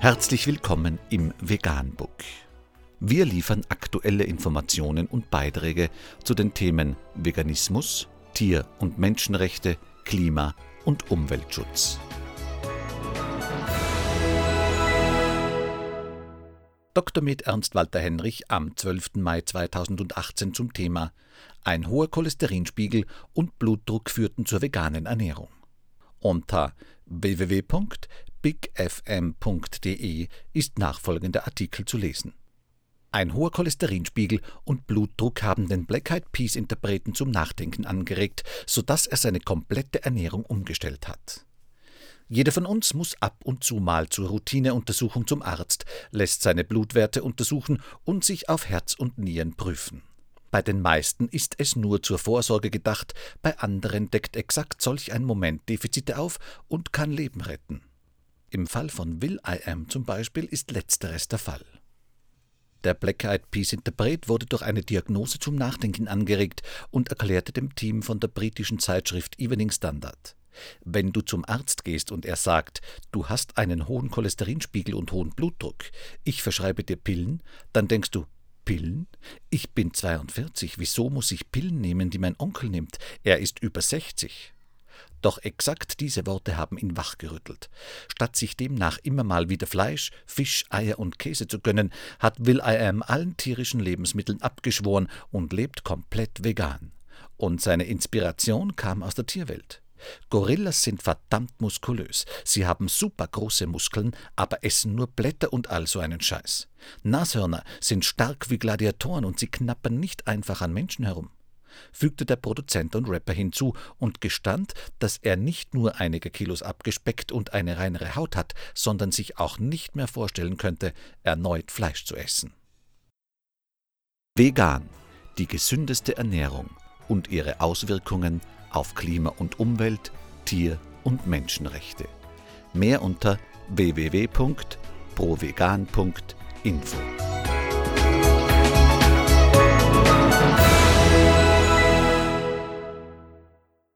Herzlich willkommen im Veganbook. Wir liefern aktuelle Informationen und Beiträge zu den Themen Veganismus, Tier- und Menschenrechte, Klima- und Umweltschutz. Dr. Med Ernst Walter Henrich am 12. Mai 2018 zum Thema Ein hoher Cholesterinspiegel und Blutdruck führten zur veganen Ernährung. Unter www.bigfm.de ist nachfolgender Artikel zu lesen. Ein hoher Cholesterinspiegel und Blutdruck haben den Black Eyed Peas Interpreten zum Nachdenken angeregt, sodass er seine komplette Ernährung umgestellt hat. Jeder von uns muss ab und zu mal zur Routineuntersuchung zum Arzt, lässt seine Blutwerte untersuchen und sich auf Herz und Nieren prüfen. Bei den meisten ist es nur zur Vorsorge gedacht, bei anderen deckt exakt solch ein Moment Defizite auf und kann Leben retten. Im Fall von Will I Am zum Beispiel ist letzteres der Fall. Der Black Eyed Peas Interpret wurde durch eine Diagnose zum Nachdenken angeregt und erklärte dem Team von der britischen Zeitschrift Evening Standard. Wenn du zum Arzt gehst und er sagt, du hast einen hohen Cholesterinspiegel und hohen Blutdruck, ich verschreibe dir Pillen, dann denkst du, Pillen? Ich bin 42, wieso muss ich Pillen nehmen, die mein Onkel nimmt? Er ist über 60. Doch exakt diese Worte haben ihn wachgerüttelt. Statt sich demnach immer mal wieder Fleisch, Fisch, Eier und Käse zu gönnen, hat Will I Am allen tierischen Lebensmitteln abgeschworen und lebt komplett vegan. Und seine Inspiration kam aus der Tierwelt. Gorillas sind verdammt muskulös. Sie haben super große Muskeln, aber essen nur Blätter und all so einen Scheiß. Nashörner sind stark wie Gladiatoren und sie knappern nicht einfach an Menschen herum fügte der Produzent und Rapper hinzu und gestand, dass er nicht nur einige Kilos abgespeckt und eine reinere Haut hat, sondern sich auch nicht mehr vorstellen könnte, erneut Fleisch zu essen. Vegan, die gesündeste Ernährung und ihre Auswirkungen auf Klima und Umwelt, Tier- und Menschenrechte. Mehr unter www.provegan.info.